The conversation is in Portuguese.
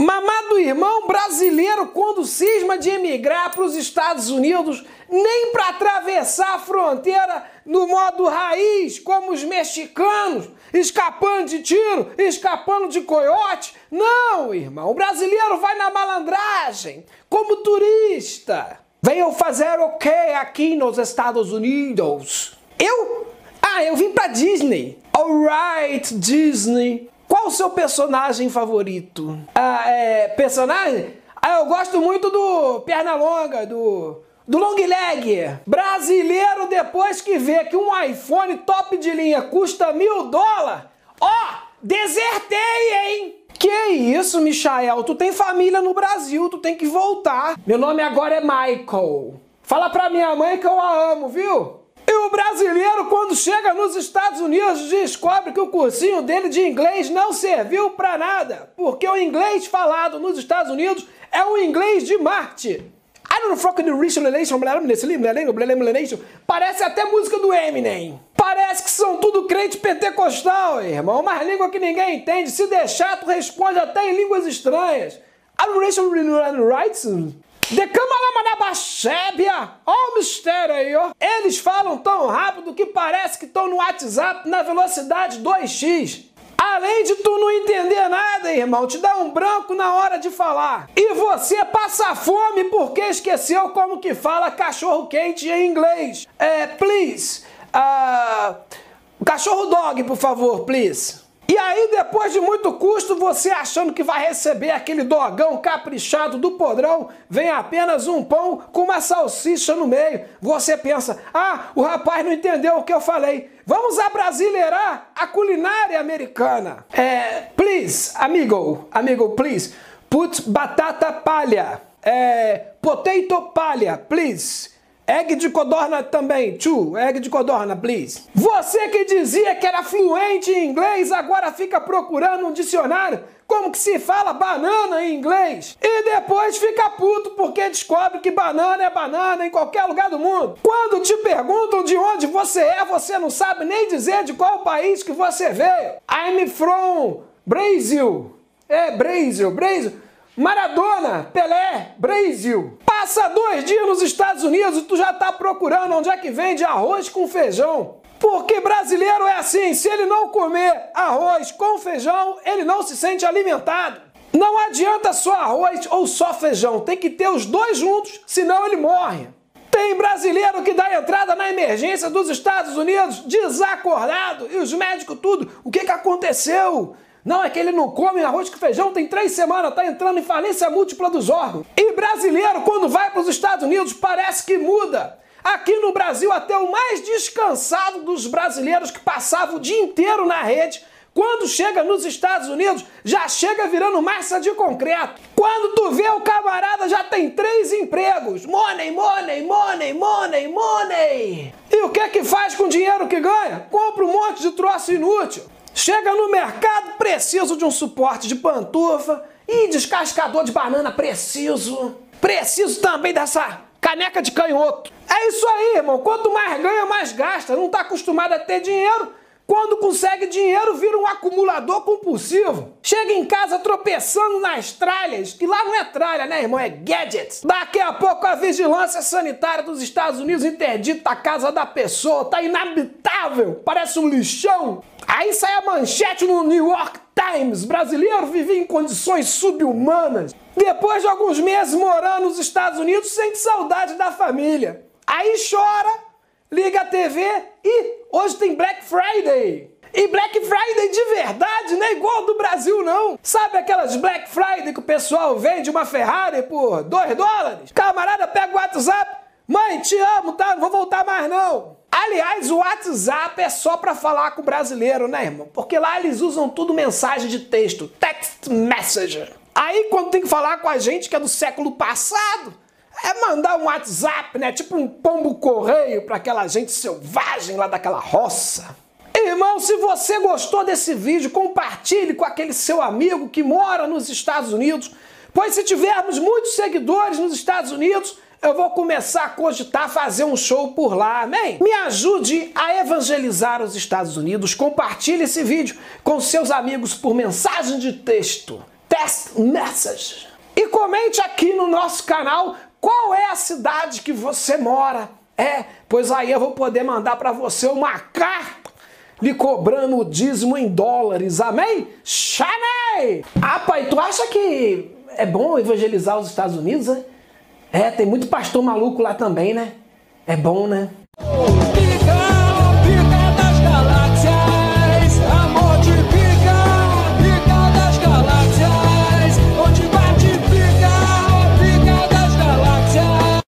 Mamado irmão brasileiro, quando cisma de emigrar para os Estados Unidos, nem para atravessar a fronteira no modo raiz, como os mexicanos, escapando de tiro, escapando de coiote. Não, irmão, o brasileiro vai na malandragem, como turista. Venham fazer o que aqui nos Estados Unidos? Eu? Ah, eu vim para Disney. Alright, Disney. Qual o seu personagem favorito? Ah, é. Personagem? Ah, eu gosto muito do Pernalonga, do. Do long leg. Brasileiro, depois que vê que um iPhone top de linha custa mil dólares, ó, desertei, hein? Que isso, Michael? Tu tem família no Brasil, tu tem que voltar. Meu nome agora é Michael. Fala pra minha mãe que eu a amo, viu? O brasileiro, quando chega nos Estados Unidos, descobre que o cursinho dele de inglês não serviu para nada, porque o inglês falado nos Estados Unidos é o inglês de Marte. I don't fucking relation, parece até música do Eminem. Parece que são tudo crente pentecostal, irmão. Mas língua que ninguém entende. Se deixar, tu responde até em línguas estranhas. Adoration rights. Decamalamanabachébia! Olha o mistério aí, ó. Eles falam tão rápido que parece que estão no WhatsApp na velocidade 2x. Além de tu não entender nada, irmão, te dá um branco na hora de falar. E você passa fome porque esqueceu como que fala cachorro quente em inglês. É, please. Uh, cachorro dog, por favor, please. E aí, depois de muito custo, você achando que vai receber aquele dogão caprichado do podrão, vem apenas um pão com uma salsicha no meio. Você pensa, ah, o rapaz não entendeu o que eu falei. Vamos abrasileirar a culinária americana. É, please, amigo, amigo, please, put batata palha. É, potato palha, please. Egg de codorna também. Two, egg de codorna, please. Você que dizia que era fluente em inglês, agora fica procurando um dicionário como que se fala banana em inglês. E depois fica puto porque descobre que banana é banana em qualquer lugar do mundo. Quando te perguntam de onde você é, você não sabe nem dizer de qual país que você veio. I'm from Brasil. É, Brasil, Brasil. Maradona, Pelé, Brasil. Passa dois dias nos Estados Unidos e tu já tá procurando onde é que vende arroz com feijão. Porque brasileiro é assim, se ele não comer arroz com feijão, ele não se sente alimentado. Não adianta só arroz ou só feijão, tem que ter os dois juntos, senão ele morre. Tem brasileiro que dá entrada na emergência dos Estados Unidos desacordado e os médicos tudo. O que, que aconteceu? Não, é que ele não come arroz com feijão, tem três semanas, tá entrando em falência múltipla dos órgãos. E brasileiro, quando vai para os Estados Unidos, parece que muda. Aqui no Brasil, até o mais descansado dos brasileiros que passava o dia inteiro na rede, quando chega nos Estados Unidos, já chega virando massa de concreto. Quando tu vê o camarada, já tem três empregos. Money, money, money, money, money. E o que é que faz com o dinheiro que ganha? Compra um monte de troço inútil. Chega no mercado, preciso de um suporte de pantufa e descascador de banana, preciso. Preciso também dessa caneca de canhoto. É isso aí, irmão. Quanto mais ganha, mais gasta. Não está acostumado a ter dinheiro. Quando consegue dinheiro, vira um acumulador compulsivo. Chega em casa tropeçando nas tralhas, que lá não é tralha, né, irmão? É gadgets. Daqui a pouco a vigilância sanitária dos Estados Unidos interdita a casa da pessoa. Tá inabitável. Parece um lixão. Aí sai a manchete no New York Times: brasileiro vivia em condições subhumanas. Depois de alguns meses morando nos Estados Unidos, sente saudade da família. Aí chora, liga a TV e hoje tem Black Friday. E Black Friday de verdade, não é igual do Brasil, não. Sabe aquelas Black Friday que o pessoal vende uma Ferrari por 2 dólares? Camarada pega o WhatsApp, mãe, te amo, tá? Não vou voltar mais não. Aliás, o WhatsApp é só para falar com o brasileiro, né, irmão? Porque lá eles usam tudo mensagem de texto, text messenger. Aí quando tem que falar com a gente que é do século passado, é mandar um WhatsApp, né? Tipo um pombo correio para aquela gente selvagem lá daquela roça. Irmão, se você gostou desse vídeo, compartilhe com aquele seu amigo que mora nos Estados Unidos, pois se tivermos muitos seguidores nos Estados Unidos, eu vou começar a cogitar fazer um show por lá, amém? Me ajude a evangelizar os Estados Unidos, compartilhe esse vídeo com seus amigos por mensagem de texto. Test Message. E comente aqui no nosso canal qual é a cidade que você mora. É, pois aí eu vou poder mandar para você uma carta lhe cobrando o dízimo em dólares. Amém? Chamei! Ah, pai, tu acha que é bom evangelizar os Estados Unidos, né? É, tem muito pastor maluco lá também, né? É bom, né?